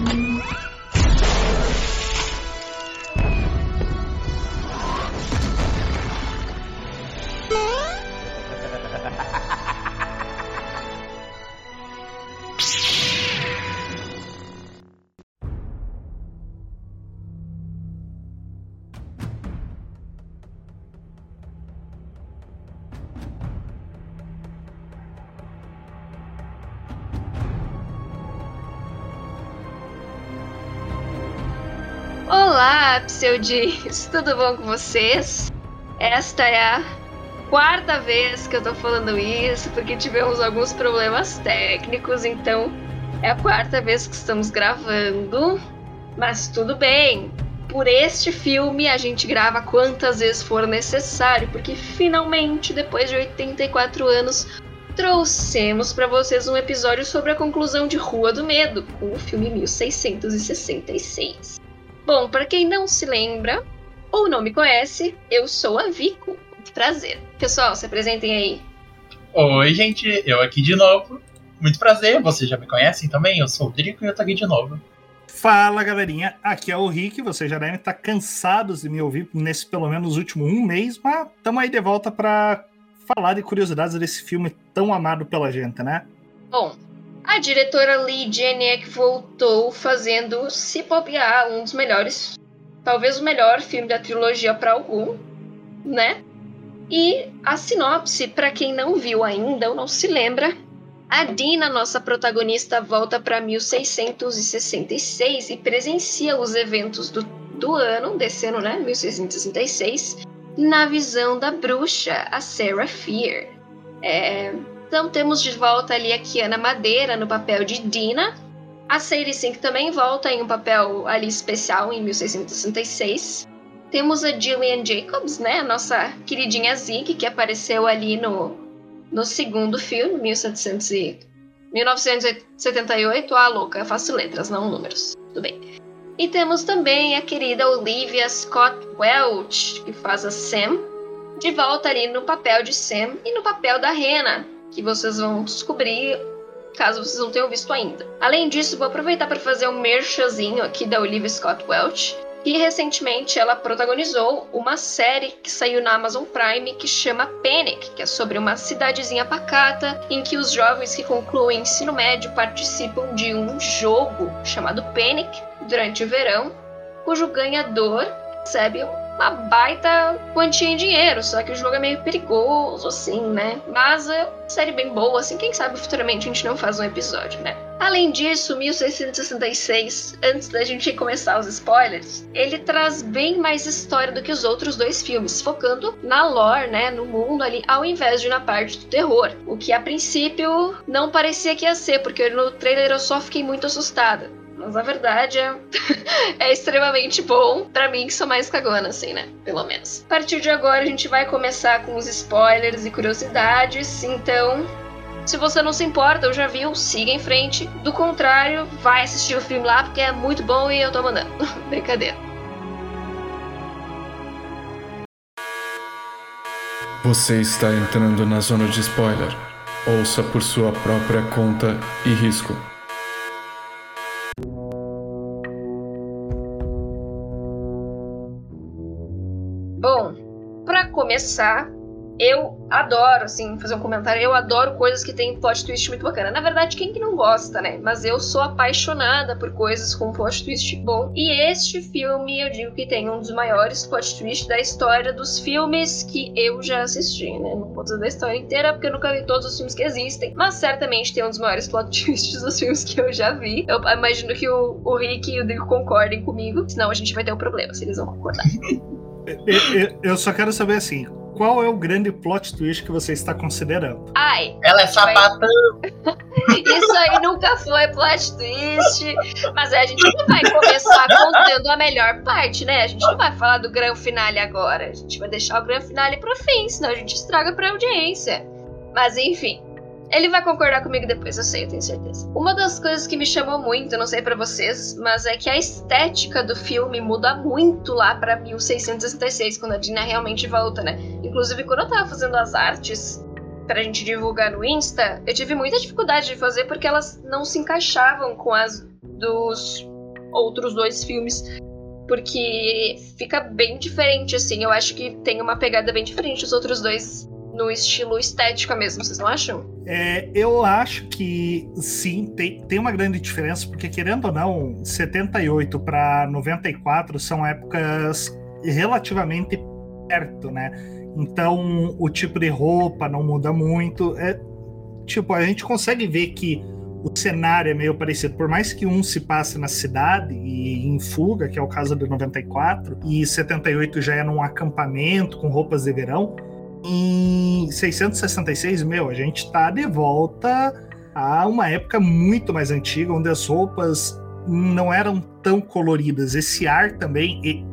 Mm-hmm. Olá! Tudo bom com vocês? Esta é a quarta vez que eu tô falando isso, porque tivemos alguns problemas técnicos, então é a quarta vez que estamos gravando. Mas tudo bem. Por este filme a gente grava quantas vezes for necessário, porque finalmente, depois de 84 anos, trouxemos para vocês um episódio sobre a conclusão de Rua do Medo, o filme 1666. Bom, para quem não se lembra ou não me conhece, eu sou a Vico. Muito prazer. Pessoal, se apresentem aí. Oi, gente, eu aqui de novo. Muito prazer, vocês já me conhecem também? Eu sou o Drico e eu tô aqui de novo. Fala galerinha, aqui é o Rick. Vocês já devem estar cansados de me ouvir nesse pelo menos último um mês, mas estamos aí de volta para falar de curiosidades desse filme tão amado pela gente, né? Bom, a diretora Lee Janiak voltou fazendo Se Bobear um dos melhores, talvez o melhor filme da trilogia para algum, né? E a sinopse, para quem não viu ainda ou não se lembra, a Dina, nossa protagonista, volta para 1666 e presencia os eventos do, do ano, desse ano, né? 1666, na visão da bruxa, a Sarah Fear. É, então temos de volta ali a Kiana Madeira no papel de Dina. A Sadie Sink também volta em um papel ali especial em 1666. Temos a Gillian Jacobs, né? A nossa queridinha Zig, que apareceu ali no, no segundo filme, 1700 e... 1978. Ah, louca, eu faço letras, não números. Tudo bem. E temos também a querida Olivia Scott Welch, que faz a Sam, de volta ali no papel de Sam e no papel da Rena, que vocês vão descobrir caso vocês não tenham visto ainda. Além disso, vou aproveitar para fazer um merchazinho aqui da Olivia Scott Welch, que recentemente ela protagonizou uma série que saiu na Amazon Prime que chama Panic, que é sobre uma cidadezinha pacata em que os jovens que concluem ensino médio participam de um jogo chamado Panic durante o verão, cujo ganhador recebe uma baita quantia em dinheiro, só que o jogo é meio perigoso, assim, né? Mas é uma série bem boa, assim, quem sabe futuramente a gente não faz um episódio, né? Além disso, 1666, antes da gente começar os spoilers, ele traz bem mais história do que os outros dois filmes, focando na lore, né, no mundo ali, ao invés de na parte do terror. O que a princípio não parecia que ia ser, porque no trailer eu só fiquei muito assustada. Mas a verdade é, é extremamente bom para mim, que sou mais cagona, assim, né? Pelo menos. A partir de agora, a gente vai começar com os spoilers e curiosidades. Então, se você não se importa ou já viu, siga em frente. Do contrário, vai assistir o filme lá, porque é muito bom e eu tô mandando. Brincadeira. Você está entrando na zona de spoiler. Ouça por sua própria conta e risco. Começar, eu adoro, assim, fazer um comentário. Eu adoro coisas que tem plot twist muito bacana. Na verdade, quem que não gosta, né? Mas eu sou apaixonada por coisas com plot twist bom. E este filme, eu digo que tem um dos maiores plot twists da história dos filmes que eu já assisti, né? Não vou dizer da história inteira, porque eu nunca vi todos os filmes que existem. Mas certamente tem um dos maiores plot twists dos filmes que eu já vi. Eu imagino que o, o Rick e o Drico concordem comigo. Senão a gente vai ter um problema se eles vão concordar. Eu só quero saber assim, qual é o grande plot twist que você está considerando? Ai. Ela é sapatão. Isso aí nunca foi plot twist. Mas a gente não vai começar contando a melhor parte, né? A gente não vai falar do grande finale agora. A gente vai deixar o grande finale pro fim, senão a gente estraga pra audiência. Mas enfim. Ele vai concordar comigo depois, eu sei, eu tenho certeza. Uma das coisas que me chamou muito, não sei para vocês, mas é que a estética do filme muda muito lá para 1666, quando a Dina realmente volta, né? Inclusive, quando eu tava fazendo as artes pra gente divulgar no Insta, eu tive muita dificuldade de fazer porque elas não se encaixavam com as dos outros dois filmes. Porque fica bem diferente, assim. Eu acho que tem uma pegada bem diferente dos outros dois no estilo estética mesmo, vocês não acham? É, eu acho que sim, tem, tem uma grande diferença, porque querendo ou não, 78 para 94 são épocas relativamente perto, né? Então o tipo de roupa não muda muito. É, tipo, a gente consegue ver que o cenário é meio parecido, por mais que um se passe na cidade e em fuga, que é o caso de 94, e 78 já é num acampamento com roupas de verão. Em 666, meu, a gente tá de volta a uma época muito mais antiga, onde as roupas não eram tão coloridas. Esse ar também,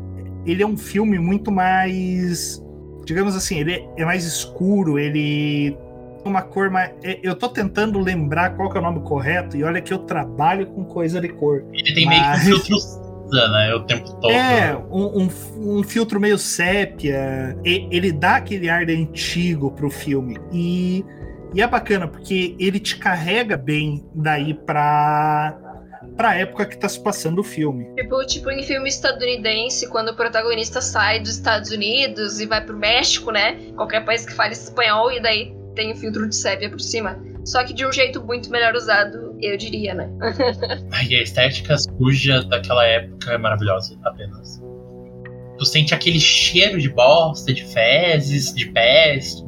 ele é um filme muito mais, digamos assim, ele é mais escuro, ele uma cor mais. É, eu tô tentando lembrar qual é o nome correto, e olha que eu trabalho com coisa de cor. Ele tem mas... meio que um filtro né? O tempo todo. É, um, um, um filtro meio sépia. E, ele dá aquele ar de antigo pro filme. E, e é bacana, porque ele te carrega bem daí pra pra época que tá se passando o filme. Tipo, tipo em filme estadunidense, quando o protagonista sai dos Estados Unidos e vai pro México, né? Qualquer país que fale espanhol, e daí tem o filtro de sépia por cima. Só que de um jeito muito melhor usado, eu diria, né? e a estética suja daquela época é maravilhosa, apenas. Tu sente aquele cheiro de bosta, de fezes, de peste.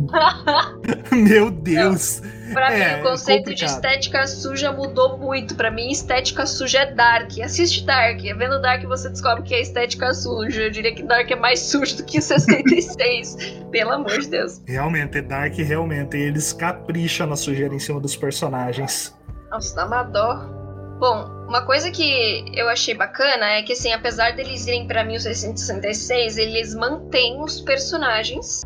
Meu Deus! Não. Pra é, mim, o conceito de estética suja mudou muito. Pra mim, estética suja é Dark. Assiste Dark. Vendo Dark, você descobre que é estética suja. Eu diria que Dark é mais sujo do que 66. Pelo amor de Deus. Realmente, Dark, realmente. Eles capricham na sujeira em cima dos personagens. Nossa, dá uma dó. Bom, uma coisa que eu achei bacana é que, assim, apesar deles irem pra 1666, eles mantêm os personagens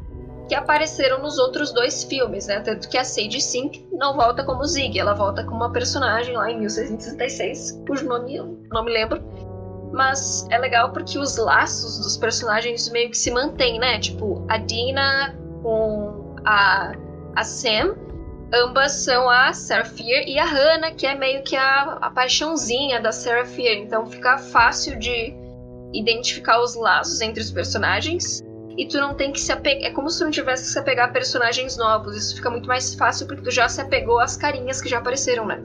que apareceram nos outros dois filmes, né? Tanto que a Sage Sink não volta como Zig, ela volta como uma personagem lá em 1666, cujo nome eu não me lembro. Mas é legal porque os laços dos personagens meio que se mantêm, né? Tipo, a Dina com a, a Sam, ambas são a Seraphir e a Hannah, que é meio que a, a paixãozinha da Seraphir. Então fica fácil de identificar os laços entre os personagens e tu não tem que se apegar. É como se tu não tivesse que se apegar a personagens novos. Isso fica muito mais fácil porque tu já se apegou às carinhas que já apareceram, né?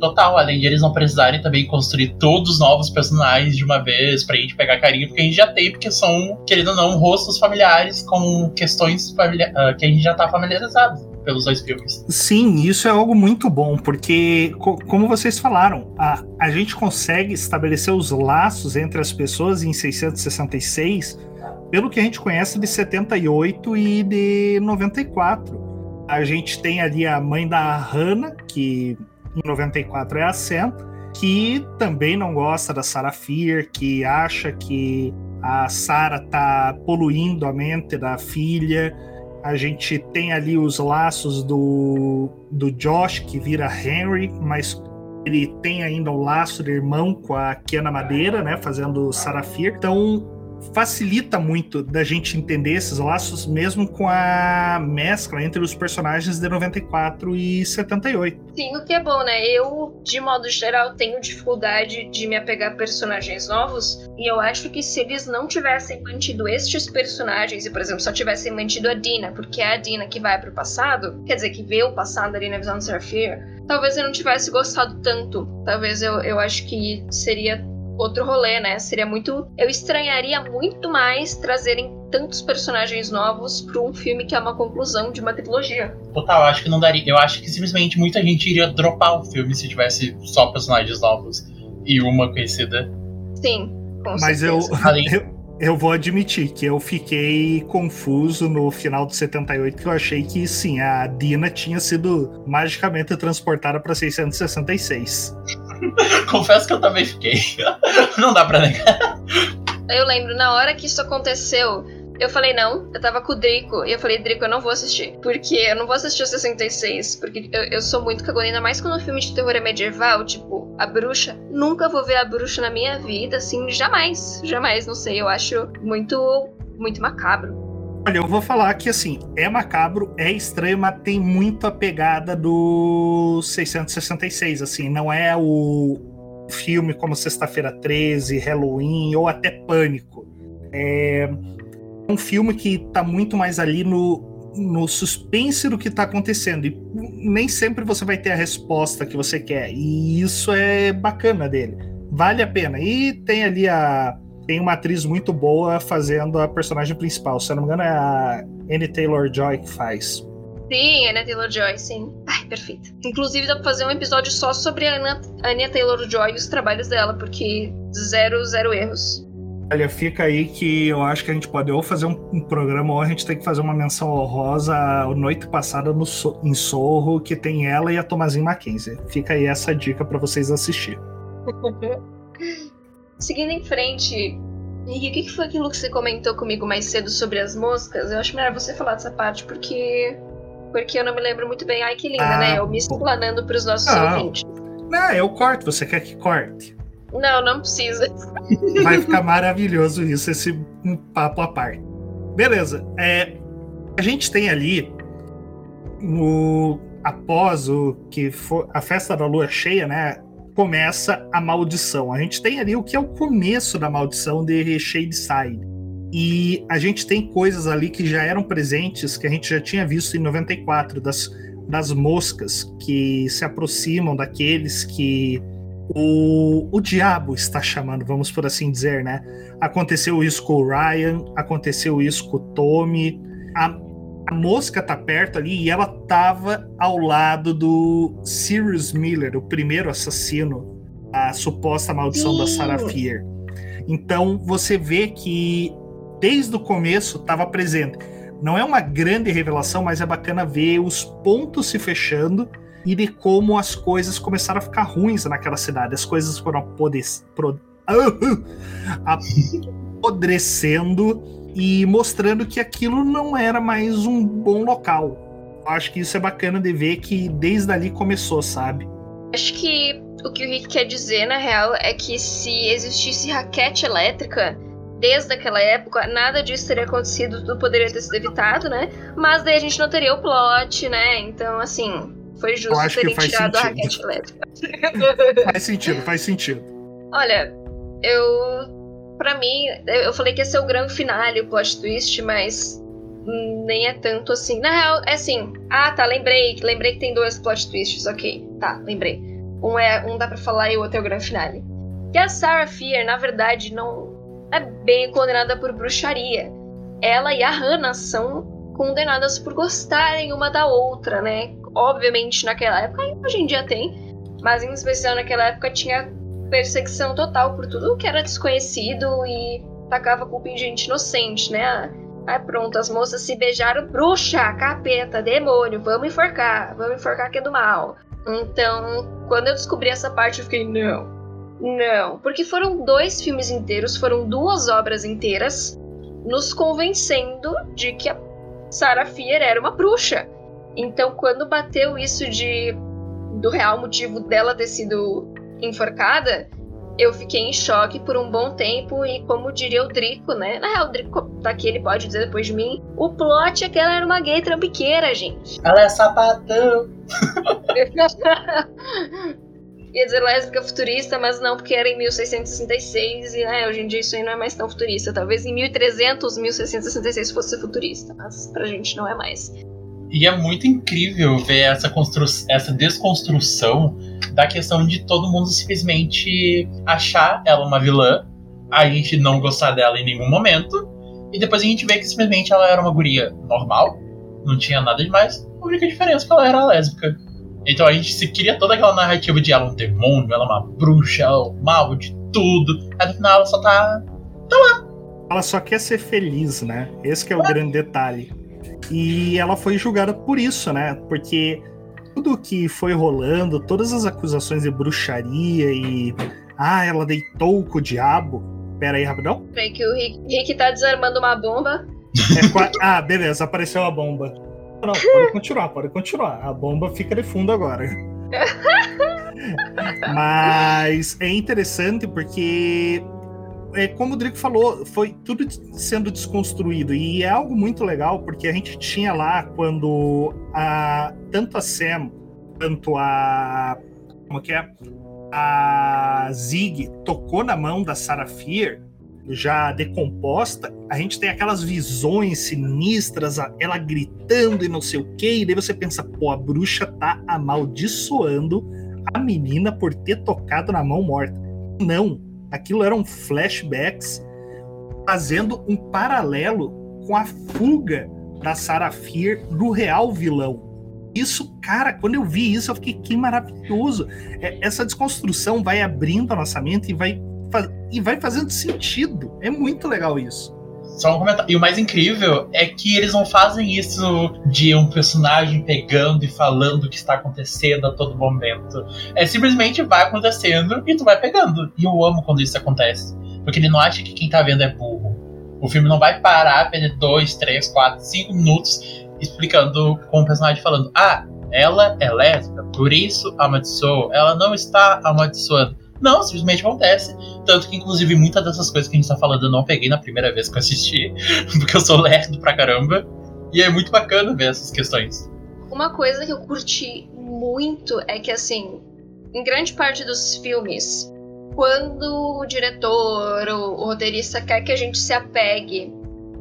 Total, além de eles não precisarem também construir todos os novos personagens de uma vez pra gente pegar carinho, porque a gente já tem, porque são, querendo ou não, rostos familiares com questões familia uh, que a gente já tá familiarizado pelos dois filmes. Sim, isso é algo muito bom, porque, co como vocês falaram, a, a gente consegue estabelecer os laços entre as pessoas em 666 pelo que a gente conhece de 78 e de 94. A gente tem ali a mãe da Hannah, que em 94 é a Sam, que também não gosta da Sarah Fear, que acha que a Sarah tá poluindo a mente da filha. A gente tem ali os laços do, do Josh, que vira Henry, mas ele tem ainda o laço de irmão com a Kiana Madeira, né, fazendo Sarah Fear. Então, facilita muito da gente entender esses laços, mesmo com a mescla entre os personagens de 94 e 78. Sim, o que é bom, né? Eu, de modo geral, tenho dificuldade de me apegar a personagens novos, e eu acho que se eles não tivessem mantido estes personagens, e por exemplo, só tivessem mantido a Dina, porque é a Dina que vai pro passado, quer dizer, que vê o passado ali na visão do Seraphir, talvez eu não tivesse gostado tanto. Talvez eu, eu acho que seria outro rolê, né? Seria muito. Eu estranharia muito mais trazerem tantos personagens novos para um filme que é uma conclusão de uma trilogia. Total, acho que não daria. Eu acho que simplesmente muita gente iria dropar o filme se tivesse só personagens novos e uma conhecida. Sim, com Mas certeza. eu, eu, eu vou admitir que eu fiquei confuso no final de 78, que eu achei que sim, a Dina tinha sido magicamente transportada para 666. Confesso que eu também fiquei. Não dá pra negar. Eu lembro, na hora que isso aconteceu, eu falei não, eu tava com o Drico, e eu falei, Drico, eu não vou assistir. Porque eu não vou assistir o 66, porque eu, eu sou muito cagona, ainda mais quando o filme de terror é medieval, tipo, a bruxa. Nunca vou ver a bruxa na minha vida, assim, jamais. Jamais, não sei, eu acho muito, muito macabro. Olha, eu vou falar que assim, é macabro, é estranho, mas tem muito a pegada do 666, assim, não é o, filme como Sexta-feira 13, Halloween ou até Pânico. É um filme que está muito mais ali no, no suspense do que está acontecendo. E nem sempre você vai ter a resposta que você quer. E isso é bacana dele. Vale a pena. E tem ali a. Tem uma atriz muito boa fazendo a personagem principal. Se eu não me engano, é a Annie Taylor Joy que faz. Sim, Anya Taylor-Joy, sim. Ai, perfeito. Inclusive dá pra fazer um episódio só sobre a Anya, Anya Taylor-Joy e os trabalhos dela, porque zero, zero erros. Olha, fica aí que eu acho que a gente pode ou fazer um, um programa ou a gente tem que fazer uma menção honrosa a noite passada no, em Sorro, que tem ela e a Tomazin Mackenzie. Fica aí essa dica para vocês assistir. Seguindo em frente, Henrique, o que foi aquilo que você comentou comigo mais cedo sobre as moscas? Eu acho melhor você falar dessa parte, porque porque eu não me lembro muito bem. Ai, que linda, ah, né? Eu me explanando para os nossos não. ouvintes. Não, eu corto. Você quer que corte? Não, não precisa. Vai ficar maravilhoso isso, esse um papo à parte. Beleza. É, a gente tem ali no após o que for a festa da lua cheia, né? Começa a maldição. A gente tem ali o que é o começo da maldição de Shadeside e a gente tem coisas ali que já eram presentes, que a gente já tinha visto em 94, das, das moscas que se aproximam daqueles que o, o diabo está chamando, vamos por assim dizer, né? Aconteceu isso com o Ryan, aconteceu isso com o Tommy. A, a mosca tá perto ali e ela tava ao lado do Sirius Miller, o primeiro assassino, a suposta maldição Sim. da Sarah Fear. Então você vê que desde o começo estava presente. Não é uma grande revelação, mas é bacana ver os pontos se fechando e de como as coisas começaram a ficar ruins naquela cidade. As coisas foram apodes, pro, apodrecendo e mostrando que aquilo não era mais um bom local. Eu acho que isso é bacana de ver que desde ali começou, sabe? Acho que o que o Rick quer dizer, na real, é que se existisse raquete elétrica, desde aquela época, nada disso teria acontecido, tudo poderia ter sido evitado, né? Mas daí a gente não teria o plot, né? Então, assim, foi justo terem tirado sentido. a raquete elétrica. faz sentido, faz sentido. Olha, eu. Pra mim, eu falei que ia ser o grande finale, o plot twist, mas nem é tanto assim. Na real, é assim. Ah, tá, lembrei. Lembrei que tem dois plot twists, ok. Tá, lembrei. Um, é, um dá pra falar e o outro é o grande finale. Que a Sarah Fear, na verdade, não, é bem condenada por bruxaria. Ela e a Hannah são condenadas por gostarem uma da outra, né? Obviamente naquela época, hoje em dia tem, mas em especial naquela época tinha perseguição total por tudo que era desconhecido e tacava culpa em gente inocente, né? Aí pronto, as moças se beijaram, bruxa, capeta, demônio, vamos enforcar, vamos enforcar que é do mal. Então, quando eu descobri essa parte, eu fiquei, não, não, porque foram dois filmes inteiros, foram duas obras inteiras, nos convencendo de que a Sarah Fier era uma bruxa. Então, quando bateu isso de do real motivo dela ter sido enforcada, eu fiquei em choque por um bom tempo e como diria o Drico, né? Na real, o Drico tá aqui, ele pode dizer depois de mim. O plot é que ela era uma gay trambiqueira, gente. Ela é sapatão. ia dizer lésbica futurista, mas não, porque era em 1666 e né, hoje em dia isso aí não é mais tão futurista. Talvez em 1300, 1666 fosse futurista, mas pra gente não é mais. E é muito incrível ver essa, constru essa desconstrução da questão de todo mundo simplesmente achar ela uma vilã, a gente não gostar dela em nenhum momento, e depois a gente vê que simplesmente ela era uma guria normal, não tinha nada demais. A única diferença é que ela era lésbica. Então a gente se cria toda aquela narrativa de ela é um demônio, ela é uma bruxa, ela é o mal de tudo. Aí no final ela só tá. tá lá. Ela só quer ser feliz, né? Esse é o é. grande detalhe. E ela foi julgada por isso, né? Porque tudo que foi rolando, todas as acusações de bruxaria e. Ah, ela deitou com o diabo. Pera aí, rapidão. Peraí, que o Rick, Rick tá desarmando uma bomba. É, ah, beleza, apareceu a bomba. Não, pode continuar, pode continuar. A bomba fica de fundo agora. Mas é interessante porque, é, como o Drico falou, foi tudo sendo desconstruído. E é algo muito legal porque a gente tinha lá quando a, tanto a Sam quanto a. Como que é? a Zig tocou na mão da Sarah Fear, já decomposta, a gente tem aquelas visões sinistras, ela gritando e não sei o que, e daí você pensa, pô, a bruxa tá amaldiçoando a menina por ter tocado na mão morta. Não, aquilo eram flashbacks fazendo um paralelo com a fuga da Sarah Fear do real vilão. Isso, cara, quando eu vi isso, eu fiquei que maravilhoso. É, essa desconstrução vai abrindo a nossa mente e vai e vai fazendo sentido. É muito legal isso. Só um comentário. E o mais incrível é que eles não fazem isso de um personagem pegando e falando o que está acontecendo a todo momento. É simplesmente vai acontecendo e tu vai pegando. E eu amo quando isso acontece. Porque ele não acha que quem tá vendo é burro. O filme não vai parar, perder dois, três, quatro, cinco minutos explicando com o personagem falando: Ah, ela é lésbica, por isso amaldiçoou. Ela não está amaldiçoando. Não, simplesmente acontece. Tanto que, inclusive, muitas dessas coisas que a gente tá falando eu não peguei na primeira vez que eu assisti, porque eu sou lerdo pra caramba. E é muito bacana ver essas questões. Uma coisa que eu curti muito é que, assim, em grande parte dos filmes, quando o diretor ou o roteirista quer que a gente se apegue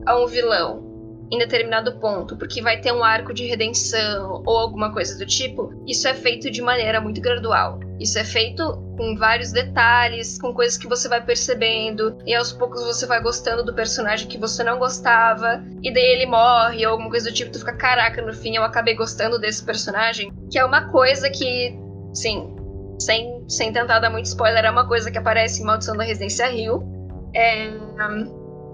a um vilão em determinado ponto, porque vai ter um arco de redenção ou alguma coisa do tipo, isso é feito de maneira muito gradual. Isso é feito com vários detalhes, com coisas que você vai percebendo, e aos poucos você vai gostando do personagem que você não gostava, e daí ele morre ou alguma coisa do tipo, tu fica, caraca, no fim eu acabei gostando desse personagem, que é uma coisa que, sim, sem, sem tentar dar muito spoiler, é uma coisa que aparece em Maldição da Residência Rio. É,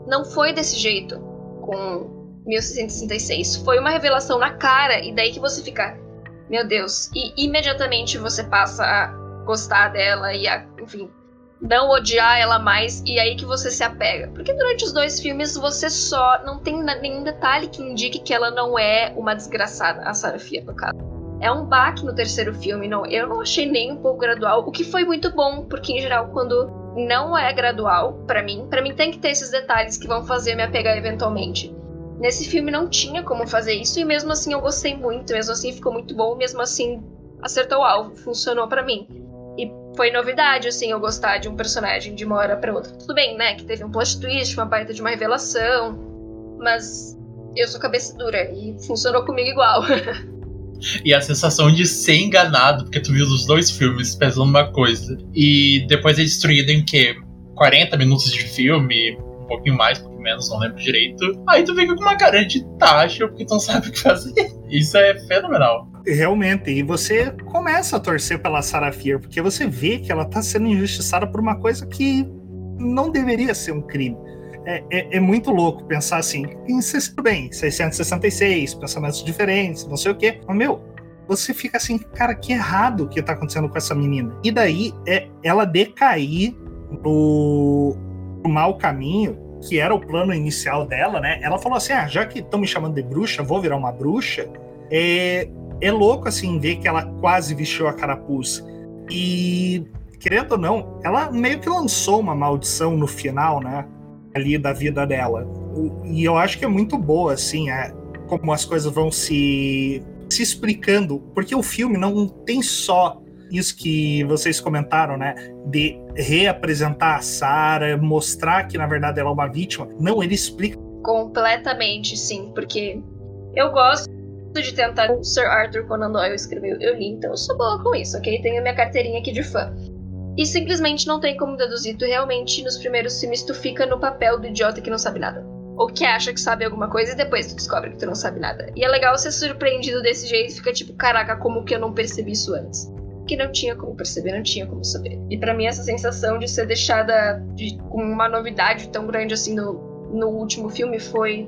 não foi desse jeito com 1666. Foi uma revelação na cara, e daí que você fica, meu Deus. E imediatamente você passa a gostar dela e a, enfim, não odiar ela mais, e aí que você se apega. Porque durante os dois filmes você só não tem nenhum detalhe que indique que ela não é uma desgraçada, a Sarah Fia, no caso. É um baque no terceiro filme, não, eu não achei nem um pouco gradual, o que foi muito bom, porque em geral quando não é gradual para mim, para mim tem que ter esses detalhes que vão fazer me apegar eventualmente. Nesse filme não tinha como fazer isso e mesmo assim eu gostei muito, mesmo assim ficou muito bom, mesmo assim acertou o alvo, funcionou para mim. E foi novidade, assim, eu gostar de um personagem de uma hora pra outra. Tudo bem, né? Que teve um plot twist, uma baita de uma revelação. Mas eu sou cabeça dura e funcionou comigo igual. e a sensação de ser enganado, porque tu viu os dois filmes pensando uma coisa. E depois é destruído em que? 40 minutos de filme, um pouquinho mais, menos, não lembro direito. Aí tu fica com uma cara de taxa porque tu não sabe o que fazer. Isso é fenomenal. Realmente, e você começa a torcer pela Sarah Fier, porque você vê que ela tá sendo injustiçada por uma coisa que não deveria ser um crime. É, é, é, muito louco pensar assim, tudo bem, 666, pensamentos diferentes, não sei o quê. Mas, meu, você fica assim, cara, que errado que tá acontecendo com essa menina. E daí é ela decair no, no mau caminho que era o plano inicial dela, né? Ela falou assim: ah, já que estão me chamando de bruxa, vou virar uma bruxa. É, é louco, assim, ver que ela quase vestiu a carapuça. E, querendo ou não, ela meio que lançou uma maldição no final, né? Ali da vida dela. E eu acho que é muito boa, assim, é, como as coisas vão se, se explicando. Porque o filme não tem só isso que vocês comentaram, né? De reapresentar a Sarah, mostrar que na verdade ela é uma vítima. Não, ele explica. Completamente, sim, porque eu gosto de tentar. O Sir Arthur Conan Doyle escreveu, eu li, então eu sou boa com isso, ok? Tenho minha carteirinha aqui de fã. E simplesmente não tem como deduzir. Tu realmente, nos primeiros filmes, tu fica no papel do idiota que não sabe nada. Ou que acha que sabe alguma coisa e depois tu descobre que tu não sabe nada. E é legal ser surpreendido desse jeito, fica tipo, caraca, como que eu não percebi isso antes? Que não tinha como perceber, não tinha como saber. E para mim essa sensação de ser deixada de, com uma novidade tão grande assim no, no último filme foi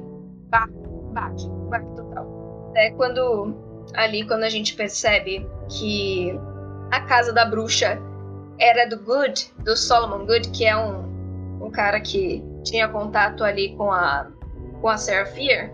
baque, baque total. É quando ali quando a gente percebe que a casa da bruxa era do Good, do Solomon Good, que é um, um cara que tinha contato ali com a com a Sarah Fear,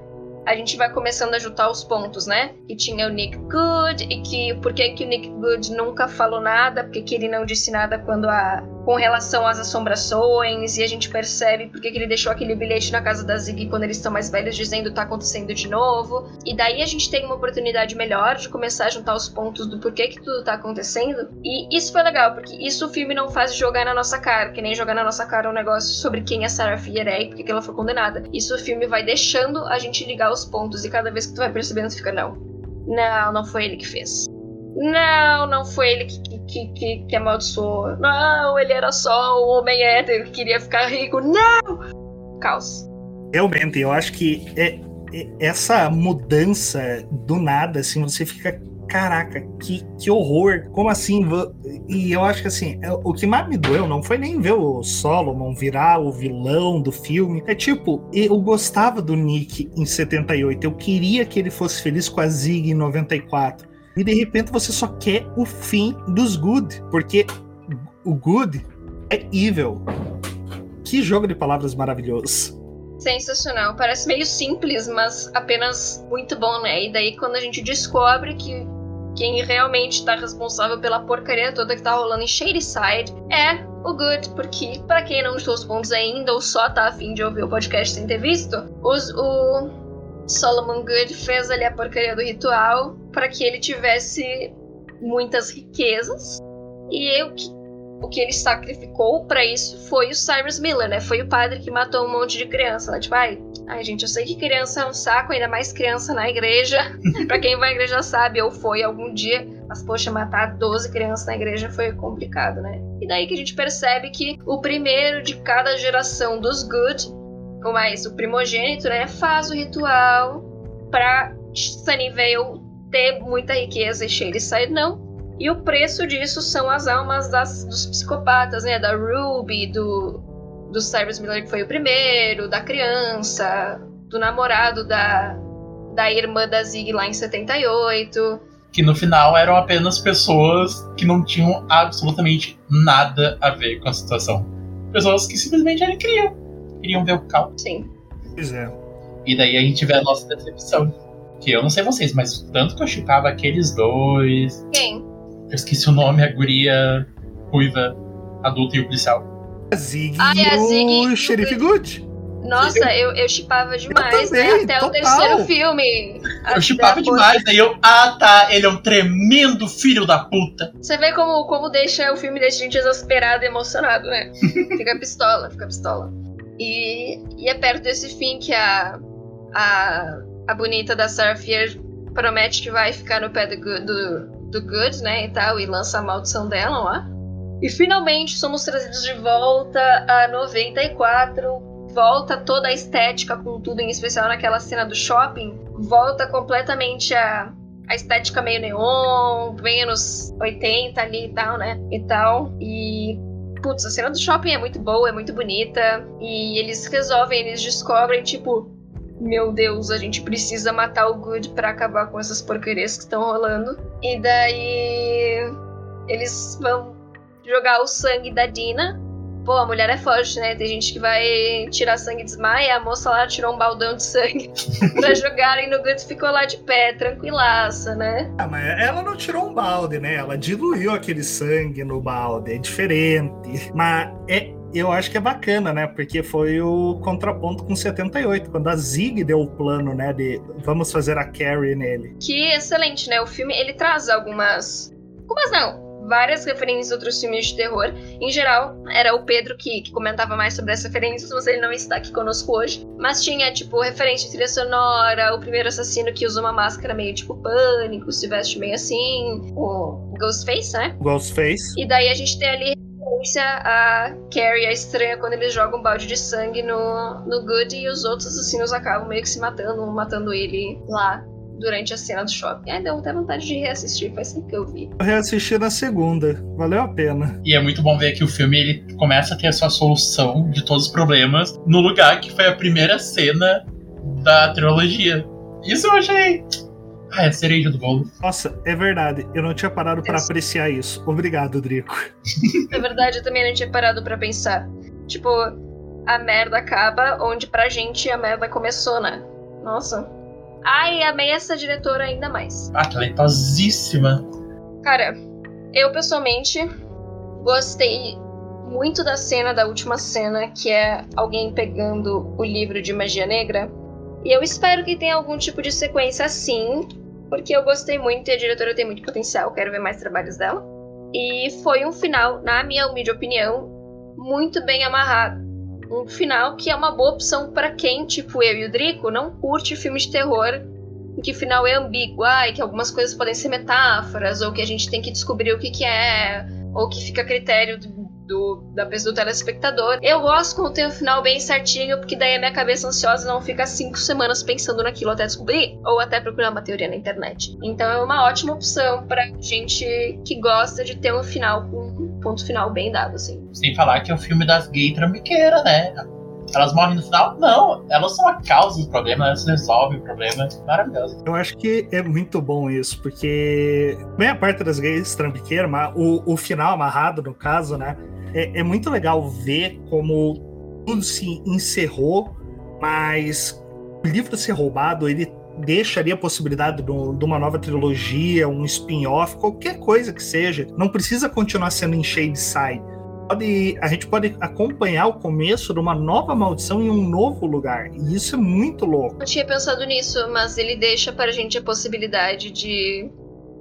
a gente vai começando a juntar os pontos, né? Que tinha o Nick Good e que por que, que o Nick Good nunca falou nada, porque que ele não disse nada quando a, com relação às assombrações, e a gente percebe porque que ele deixou aquele bilhete na casa da Ziggy quando eles estão mais velhos, dizendo tá acontecendo de novo. E daí a gente tem uma oportunidade melhor de começar a juntar os pontos do porquê que tudo tá acontecendo. E isso foi legal, porque isso o filme não faz jogar na nossa cara, que nem jogar na nossa cara um negócio sobre quem a Sarah Fier é e porque que ela foi condenada. Isso o filme vai deixando a gente ligar os pontos, e cada vez que tu vai percebendo, tu fica, não. Não, não foi ele que fez. Não, não foi ele que, que, que, que amaldiçoou. Não, ele era só um homem hétero que queria ficar rico. Não! Caos. Realmente, eu acho que é, é, essa mudança do nada, assim, você fica. Caraca, que, que horror! Como assim? E eu acho que assim, é, o que mais me doeu não foi nem ver o Solomon virar o vilão do filme. É tipo, eu gostava do Nick em 78, eu queria que ele fosse feliz com a Zig em 94 e de repente você só quer o fim dos good, porque o good é evil. Que jogo de palavras maravilhoso. Sensacional. Parece meio simples, mas apenas muito bom, né? E daí quando a gente descobre que quem realmente tá responsável pela porcaria toda que tá rolando em Shadyside é o Good, porque para quem não estou os pontos ainda ou só tá afim de ouvir o podcast sem ter visto, os, o Solomon Good fez ali a porcaria do ritual para que ele tivesse muitas riquezas. E eu, o que ele sacrificou para isso foi o Cyrus Miller, né? Foi o padre que matou um monte de criança. Né? Tipo, ai, ai, gente, eu sei que criança é um saco, ainda mais criança na igreja. para quem vai à igreja sabe, ou foi algum dia. Mas, poxa, matar 12 crianças na igreja foi complicado, né? E daí que a gente percebe que o primeiro de cada geração dos Good ou mais o primogênito, né, faz o ritual para Sunnyvale ter muita riqueza e Shadyside não. E o preço disso são as almas das, dos psicopatas, né, da Ruby, do, do Cyrus Miller que foi o primeiro, da criança, do namorado da, da irmã da Zig lá em 78. Que no final eram apenas pessoas que não tinham absolutamente nada a ver com a situação. Pessoas que simplesmente eram criam queriam ver o Cal. Sim. Pois é. E daí a gente vê a nossa decepção. Que eu não sei vocês, mas tanto que eu chipava aqueles dois. Quem? Eu esqueci o nome, a guria ruiva, adulta e o policial. A Zig ah, e a Zig o Xerife Good. Nossa, eu, eu chipava demais, né? também, Até total. o terceiro filme. Eu chipava demais, daí eu, ah tá, ele é um tremendo filho da puta. Você vê como, como deixa o filme deixa a gente exasperado e emocionado, né? fica pistola, fica pistola. E, e é perto desse fim que a, a, a bonita da Sarfier promete que vai ficar no pé do, do, do Good, né, e tal, e lança a maldição dela lá. E finalmente somos trazidos de volta a 94. Volta toda a estética com tudo, em especial naquela cena do shopping. Volta completamente a, a estética meio neon, bem anos 80 ali e tal, né? E tal. E putz, a cena do shopping é muito boa, é muito bonita. E eles resolvem, eles descobrem, tipo, meu Deus, a gente precisa matar o Good para acabar com essas porcarias que estão rolando. E daí eles vão jogar o sangue da Dina Pô, a mulher é forte, né? Tem gente que vai tirar sangue e desmaia. A moça lá tirou um baldão de sangue pra jogarem no Guts ficou lá de pé, tranquilaça, né? Ah, mas ela não tirou um balde, né? Ela diluiu aquele sangue no balde. É diferente. Mas é, eu acho que é bacana, né? Porque foi o contraponto com 78, quando a Zig deu o plano, né? De vamos fazer a Carrie nele. Que excelente, né? O filme ele traz algumas. Algumas não várias referências a outros filmes de terror. Em geral, era o Pedro que, que, comentava mais sobre as referências, mas ele não está aqui conosco hoje. Mas tinha, tipo, referência trilha sonora, o primeiro assassino que usa uma máscara meio tipo pânico, se veste meio assim, o Ghostface, né? Ghostface. E daí a gente tem ali referência a Carrie, a estranha, quando eles jogam um balde de sangue no, no Good e os outros assassinos acabam meio que se matando, matando ele lá durante a cena do shopping. Ai, deu até vontade de reassistir, faz tempo que eu vi. Eu reassisti na segunda, valeu a pena. E é muito bom ver que o filme ele começa a ter a sua solução de todos os problemas no lugar que foi a primeira cena da trilogia. Isso eu achei. Ah, é a cereja do bolo. Nossa, é verdade. Eu não tinha parado para apreciar isso. Obrigado, Drico. É verdade, eu também não tinha parado para pensar. Tipo, a merda acaba onde pra gente a merda começou, né? Nossa. Ai, amei essa diretora ainda mais. Ah, talentosíssima. Cara, eu pessoalmente gostei muito da cena, da última cena, que é alguém pegando o livro de magia negra. E eu espero que tenha algum tipo de sequência assim, porque eu gostei muito e a diretora tem muito potencial, quero ver mais trabalhos dela. E foi um final, na minha humilde opinião, muito bem amarrado. Um final que é uma boa opção para quem, tipo eu e o Drico, não curte filmes de terror em que o final é ambíguo, ah, que algumas coisas podem ser metáforas, ou que a gente tem que descobrir o que, que é, ou que fica a critério do, da pessoa do telespectador. Eu gosto quando tem o um final bem certinho, porque daí a minha cabeça ansiosa não fica cinco semanas pensando naquilo até descobrir, ou até procurar uma teoria na internet. Então é uma ótima opção pra gente que gosta de ter um final com um ponto final bem dado, assim. Sem falar que é o filme das gay trambiqueiras, né? Elas morrem no final? Não, elas são a causa do problema, elas resolvem o problema. Maravilhoso. Eu acho que é muito bom isso, porque bem a parte das gays trambiqueiras, o, o final amarrado, no caso, né? É, é muito legal ver como tudo se encerrou, mas o livro ser roubado, ele deixa ali a possibilidade de uma nova trilogia, um spin-off, qualquer coisa que seja. Não precisa continuar sendo em Shade Side pode, a gente pode acompanhar o começo de uma nova maldição em um novo lugar. E isso é muito louco. Eu tinha pensado nisso, mas ele deixa para a gente a possibilidade de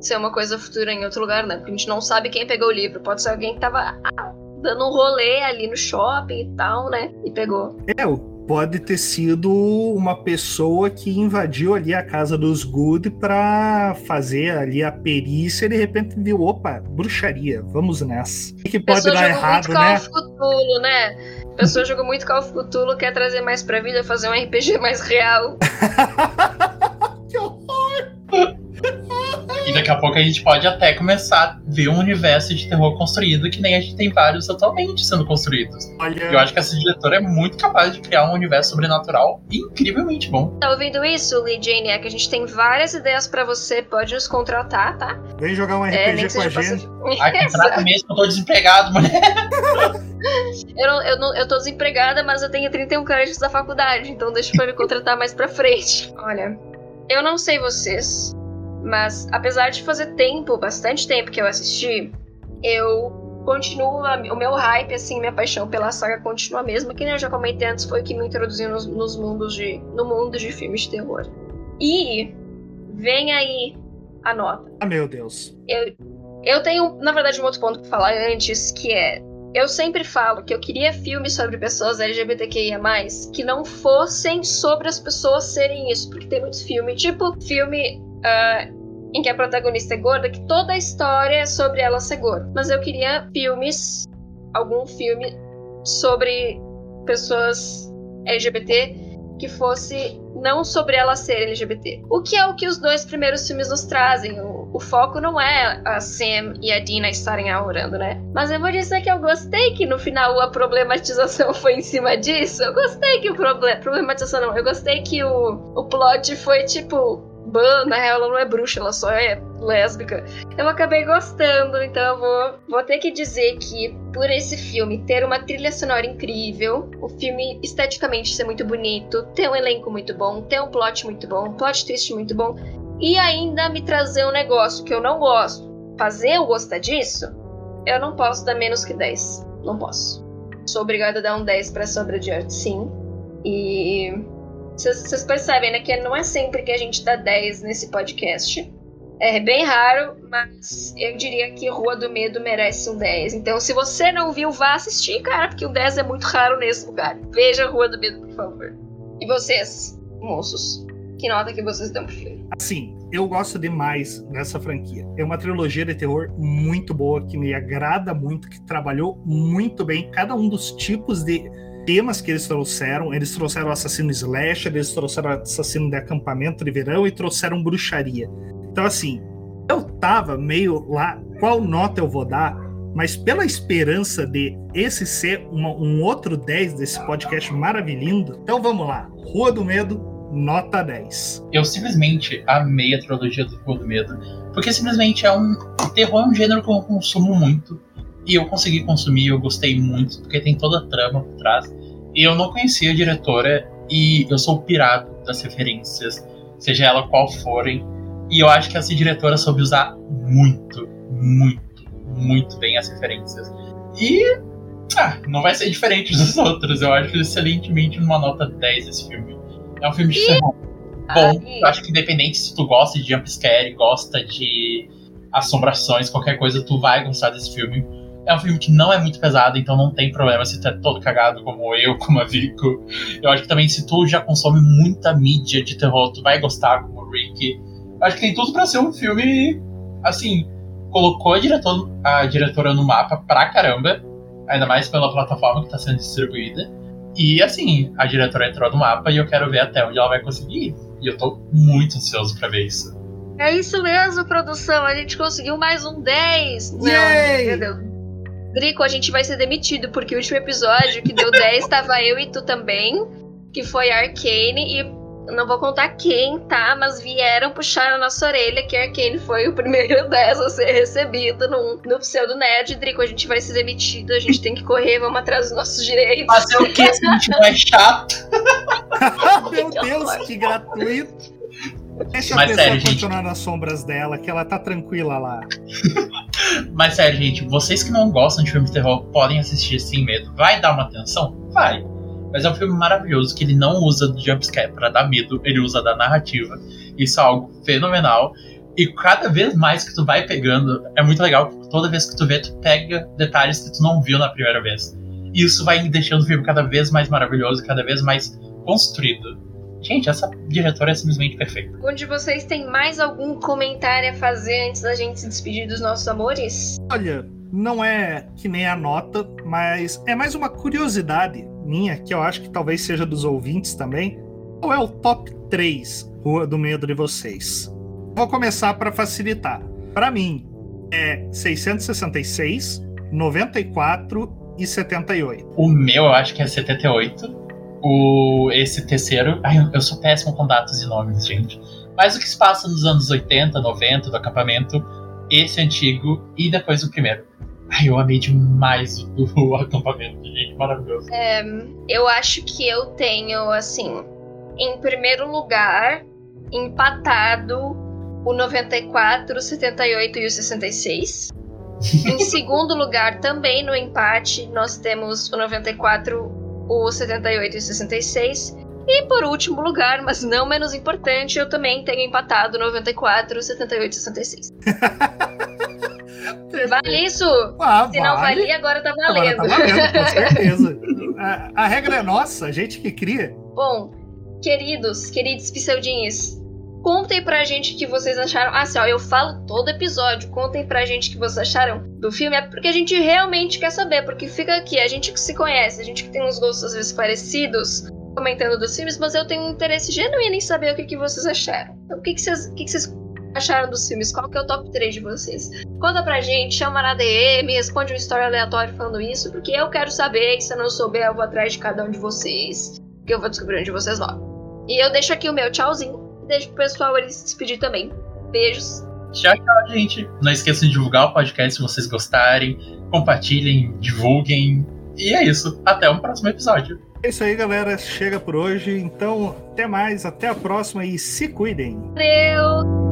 ser uma coisa futura em outro lugar, né? Porque a gente não sabe quem pegou o livro. Pode ser alguém que tava ah, dando um rolê ali no shopping e tal, né? E pegou. É, o pode ter sido uma pessoa que invadiu ali a casa dos Good para fazer ali a perícia e de repente viu, opa, bruxaria, vamos nessa. O que pode dar errado, muito né? Cthulhu, né? A pessoa jogou muito Call of Cthulhu, quer trazer mais pra vida, fazer um RPG mais real. que horror! E daqui a pouco a gente pode até começar a ver um universo de terror construído que nem a gente tem vários atualmente sendo construídos. Olha... Eu acho que essa diretora é muito capaz de criar um universo sobrenatural incrivelmente bom. Tá ouvindo isso, Lee Jane? É que a gente tem várias ideias para você, pode nos contratar, tá? Vem jogar um RPG é, com a gente. Ai, contrata mesmo, eu tô desempregado, mulher. eu, não, eu, não, eu tô desempregada, mas eu tenho 31 créditos da faculdade, então deixa pra me contratar mais pra frente. Olha, eu não sei vocês, mas apesar de fazer tempo, bastante tempo que eu assisti, eu continuo, o meu hype, assim, minha paixão pela saga continua a mesma, que nem eu já comentei antes, foi o que me introduziu nos, nos mundos de, no mundo de filmes de terror. E vem aí a nota. Ah, meu Deus. Eu, eu tenho, na verdade, um outro ponto pra falar antes, que é eu sempre falo que eu queria filmes sobre pessoas LGBTQIA, que não fossem sobre as pessoas serem isso, porque tem muitos filmes, tipo filme uh, em que a protagonista é gorda, que toda a história é sobre ela ser gorda. Mas eu queria filmes, algum filme sobre pessoas LGBT que fosse não sobre ela ser LGBT. O que é o que os dois primeiros filmes nos trazem. O, o foco não é a Sam e a Dina estarem namorando, né? Mas eu vou dizer que eu gostei que no final a problematização foi em cima disso. Eu gostei que o problema. Problematização não. Eu gostei que o, o plot foi tipo Ban, na real, ela não é bruxa, ela só é lésbica. Eu acabei gostando, então eu vou, vou ter que dizer que, por esse filme ter uma trilha sonora incrível, o filme esteticamente ser muito bonito, ter um elenco muito bom, ter um plot muito bom, um plot twist muito bom, e ainda me trazer um negócio que eu não gosto, fazer eu gostar disso, eu não posso dar menos que 10. Não posso. Sou obrigada a dar um 10 pra Sombra de Arte, sim. E vocês percebem, né, que não é sempre que a gente dá 10 nesse podcast. É bem raro, mas eu diria que Rua do Medo merece um 10. Então, se você não viu, vá assistir, cara, porque o 10 é muito raro nesse lugar. Veja Rua do Medo, por favor. E vocês, moços? Que nota que vocês dão pro filme? Assim, eu gosto demais dessa franquia. É uma trilogia de terror muito boa, que me agrada muito, que trabalhou muito bem cada um dos tipos de temas que eles trouxeram. Eles trouxeram assassino slasher, eles trouxeram assassino de acampamento de verão e trouxeram bruxaria. Então, assim, eu tava meio lá, qual nota eu vou dar? Mas pela esperança de esse ser uma, um outro 10 desse podcast maravilhoso, então vamos lá. Rua do Medo, nota 10. Eu simplesmente amei a trilogia do Rua do Medo, porque simplesmente é um. Terror é um gênero que eu consumo muito. E eu consegui consumir, eu gostei muito, porque tem toda a trama por trás. Eu não conhecia a diretora, e eu sou pirado das referências, seja ela qual forem. E eu acho que essa diretora soube usar muito, muito, muito bem as referências. E Ah, não vai ser diferente dos outros. Eu acho excelentemente numa nota 10 esse filme. É um filme de terror bom. Eu acho que independente se tu gosta de jumpscare, gosta de assombrações, qualquer coisa, tu vai gostar desse filme. É um filme que não é muito pesado, então não tem problema se tu é todo cagado como eu, como a Vico. Eu acho que também se tu já consome muita mídia de terror, tu vai gostar como o Rick. Eu acho que tem tudo para ser um filme, assim, colocou a, diretor, a diretora no mapa pra caramba, ainda mais pela plataforma que tá sendo distribuída. E assim, a diretora entrou no mapa e eu quero ver até onde ela vai conseguir ir. E eu tô muito ansioso pra ver isso. É isso mesmo, produção. A gente conseguiu mais um 10. Yay! Não, Drico, a gente vai ser demitido, porque o último episódio que deu 10 tava eu e tu também, que foi Arcane, e não vou contar quem, tá? Mas vieram puxar a nossa orelha que Arcane foi o primeiro 10 a ser recebido no, no pseudo nerd. Drico, a gente vai ser demitido, a gente tem que correr, vamos atrás dos nossos direitos. Fazer o que se a gente é chato? Meu Deus, que gratuito. Deixa Mas a pessoa sério, gente. continuar nas sombras dela, que ela tá tranquila lá. Mas sério, gente, vocês que não gostam de filme de terror podem assistir sem medo. Vai dar uma atenção? Vai. Mas é um filme maravilhoso que ele não usa do jumpscare pra dar medo, ele usa da narrativa. Isso é algo fenomenal. E cada vez mais que tu vai pegando, é muito legal, porque toda vez que tu vê, tu pega detalhes que tu não viu na primeira vez. E isso vai deixando o filme cada vez mais maravilhoso, cada vez mais construído. Gente, essa diretora é simplesmente perfeita. Onde vocês têm mais algum comentário a fazer antes da gente se despedir dos nossos amores? Olha, não é que nem a nota, mas é mais uma curiosidade minha, que eu acho que talvez seja dos ouvintes também. Qual é o top 3 Rua do Medo de vocês? Vou começar para facilitar. Para mim, é 666, 94 e 78. O meu, eu acho que é 78. O, esse terceiro. Ai, eu- eu sou péssimo com datas e nomes, gente. Mas o que se passa nos anos 80, 90, do acampamento, esse antigo e depois o primeiro. Ai, eu amei demais o, o acampamento, gente. Maravilhoso. Eu acho que eu tenho, assim, em primeiro lugar, empatado o 94, o 78 e o 66. em segundo lugar, também no empate, nós temos o 94, o 78 e o 66. E por último lugar, mas não menos importante, eu também tenho empatado 94, 78 e 66. Vale isso? Ah, Se não vale. valia, agora tá Agora valendo. tá valendo, com certeza. A, a regra é nossa, a gente que cria. Bom, queridos, queridos pseudinhos, contem pra gente o que vocês acharam. Ah, assim, ó, eu falo todo episódio, contem pra gente o que vocês acharam do filme, é porque a gente realmente quer saber, porque fica aqui, a gente que se conhece, a gente que tem uns gostos às vezes parecidos, comentando dos filmes, mas eu tenho um interesse genuíno em saber o que, que vocês acharam. Então, o que, que, vocês, o que, que vocês acharam dos filmes? Qual que é o top 3 de vocês? Conta pra gente, chama na DM, responde uma história aleatória falando isso, porque eu quero saber, e se eu não souber, eu vou atrás de cada um de vocês, que eu vou descobrir onde vocês vão. E eu deixo aqui o meu tchauzinho, deixo pro pessoal ele se despedir também. Beijos. Tchau, tchau, gente. Não esqueçam de divulgar o podcast se vocês gostarem. Compartilhem, divulguem. E é isso. Até o próximo episódio. É isso aí, galera. Chega por hoje. Então, até mais, até a próxima e se cuidem. Valeu!